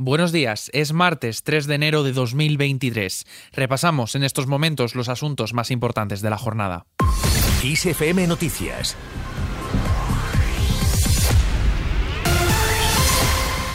Buenos días, es martes 3 de enero de 2023. Repasamos en estos momentos los asuntos más importantes de la jornada. ISFM Noticias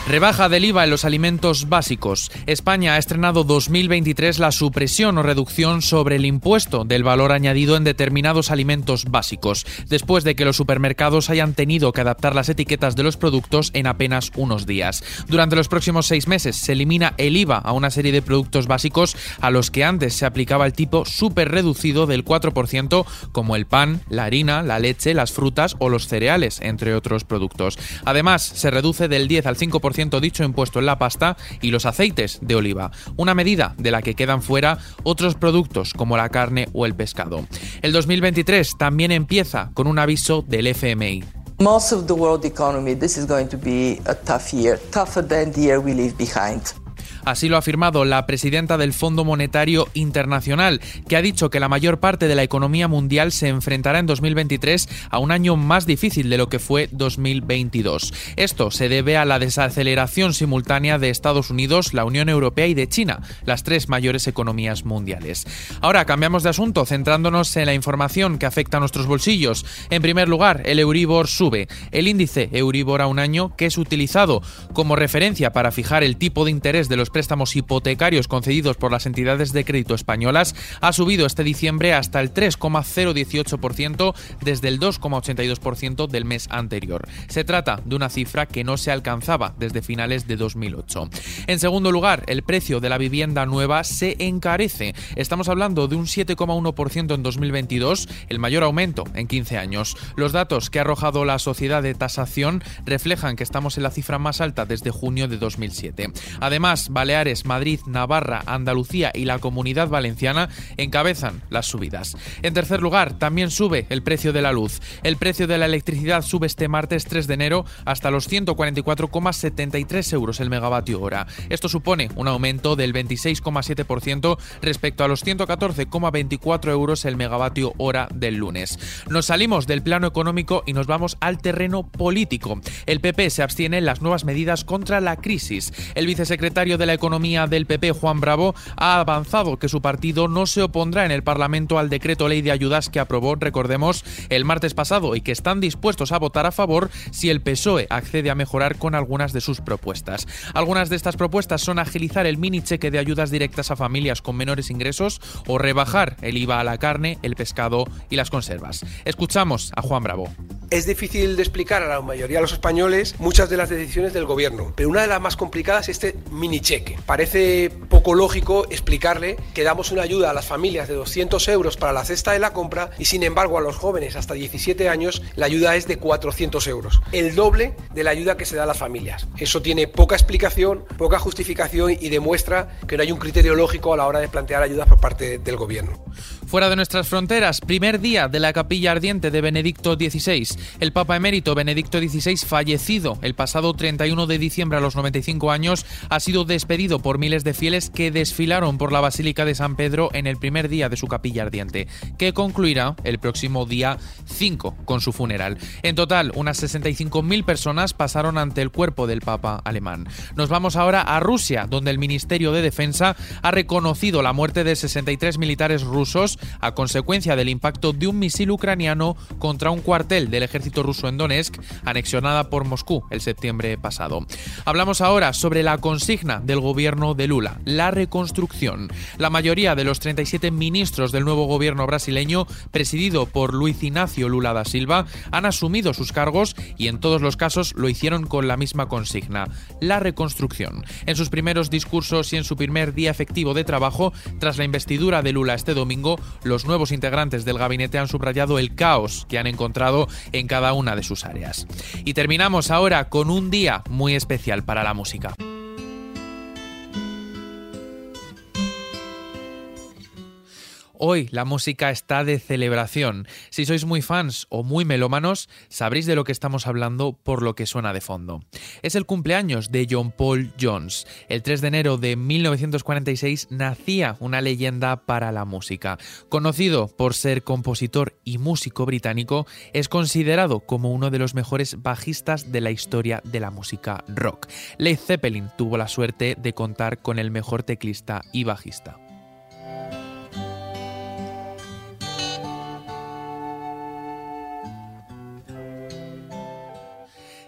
Rebaja del IVA en los alimentos básicos. España ha estrenado 2023 la supresión o reducción sobre el impuesto del valor añadido en determinados alimentos básicos, después de que los supermercados hayan tenido que adaptar las etiquetas de los productos en apenas unos días. Durante los próximos seis meses se elimina el IVA a una serie de productos básicos a los que antes se aplicaba el tipo súper reducido del 4%, como el pan, la harina, la leche, las frutas o los cereales, entre otros productos. Además, se reduce del 10 al 5% dicho impuesto en la pasta y los aceites de oliva, una medida de la que quedan fuera otros productos como la carne o el pescado. El 2023 también empieza con un aviso del FMI. Most of the world economy, this is going to be a tough year, tougher than the year we leave behind. Así lo ha afirmado la presidenta del Fondo Monetario Internacional, que ha dicho que la mayor parte de la economía mundial se enfrentará en 2023 a un año más difícil de lo que fue 2022. Esto se debe a la desaceleración simultánea de Estados Unidos, la Unión Europea y de China, las tres mayores economías mundiales. Ahora cambiamos de asunto, centrándonos en la información que afecta a nuestros bolsillos. En primer lugar, el Euribor sube. El índice Euribor a un año, que es utilizado como referencia para fijar el tipo de interés de los préstamos hipotecarios concedidos por las entidades de crédito españolas ha subido este diciembre hasta el 3,018% desde el 2,82% del mes anterior. Se trata de una cifra que no se alcanzaba desde finales de 2008. En segundo lugar, el precio de la vivienda nueva se encarece. Estamos hablando de un 7,1% en 2022, el mayor aumento en 15 años. Los datos que ha arrojado la sociedad de tasación reflejan que estamos en la cifra más alta desde junio de 2007. Además, Baleares, Madrid, Navarra, Andalucía y la Comunidad Valenciana encabezan las subidas. En tercer lugar, también sube el precio de la luz. El precio de la electricidad sube este martes 3 de enero hasta los 144,73 euros el megavatio hora. Esto supone un aumento del 26,7% respecto a los 114,24 euros el megavatio hora del lunes. Nos salimos del plano económico y nos vamos al terreno político. El PP se abstiene en las nuevas medidas contra la crisis. El vicesecretario de la Economía del PP, Juan Bravo, ha avanzado que su partido no se opondrá en el Parlamento al decreto ley de ayudas que aprobó, recordemos, el martes pasado y que están dispuestos a votar a favor si el PSOE accede a mejorar con algunas de sus propuestas. Algunas de estas propuestas son agilizar el mini cheque de ayudas directas a familias con menores ingresos o rebajar el IVA a la carne, el pescado y las conservas. Escuchamos a Juan Bravo. Es difícil de explicar a la mayoría de los españoles muchas de las decisiones del gobierno, pero una de las más complicadas es este mini cheque. Parece poco lógico explicarle que damos una ayuda a las familias de 200 euros para la cesta de la compra y sin embargo a los jóvenes hasta 17 años la ayuda es de 400 euros, el doble de la ayuda que se da a las familias. Eso tiene poca explicación, poca justificación y demuestra que no hay un criterio lógico a la hora de plantear ayudas por parte del gobierno. Fuera de nuestras fronteras, primer día de la capilla ardiente de Benedicto XVI. El Papa emérito Benedicto XVI, fallecido el pasado 31 de diciembre a los 95 años, ha sido despedido por miles de fieles que desfilaron por la Basílica de San Pedro en el primer día de su capilla ardiente, que concluirá el próximo día 5 con su funeral. En total, unas 65.000 personas pasaron ante el cuerpo del Papa alemán. Nos vamos ahora a Rusia, donde el Ministerio de Defensa ha reconocido la muerte de 63 militares rusos a consecuencia del impacto de un misil ucraniano contra un cuartel del ejército ruso en Donetsk, anexionada por Moscú el septiembre pasado. Hablamos ahora sobre la consigna del gobierno de Lula, la reconstrucción. La mayoría de los 37 ministros del nuevo gobierno brasileño, presidido por Luis Ignacio Lula da Silva, han asumido sus cargos y en todos los casos lo hicieron con la misma consigna, la reconstrucción. En sus primeros discursos y en su primer día efectivo de trabajo, tras la investidura de Lula este domingo, los nuevos integrantes del gabinete han subrayado el caos que han encontrado en cada una de sus áreas. Y terminamos ahora con un día muy especial para la música. Hoy la música está de celebración. Si sois muy fans o muy melómanos, sabréis de lo que estamos hablando por lo que suena de fondo. Es el cumpleaños de John Paul Jones. El 3 de enero de 1946 nacía una leyenda para la música. Conocido por ser compositor y músico británico, es considerado como uno de los mejores bajistas de la historia de la música rock. Led Zeppelin tuvo la suerte de contar con el mejor teclista y bajista.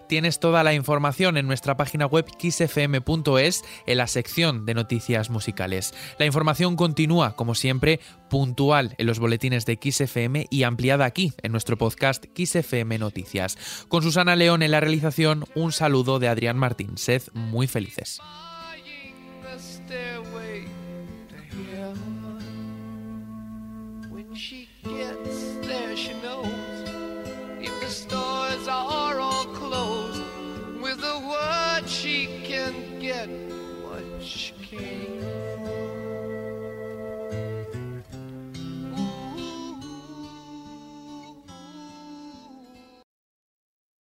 Tienes toda la información en nuestra página web xfm.es en la sección de noticias musicales. La información continúa, como siempre, puntual en los boletines de XFM y ampliada aquí en nuestro podcast XFM Noticias. Con Susana León en la realización, un saludo de Adrián Martín. Sed muy felices. forget what you came for.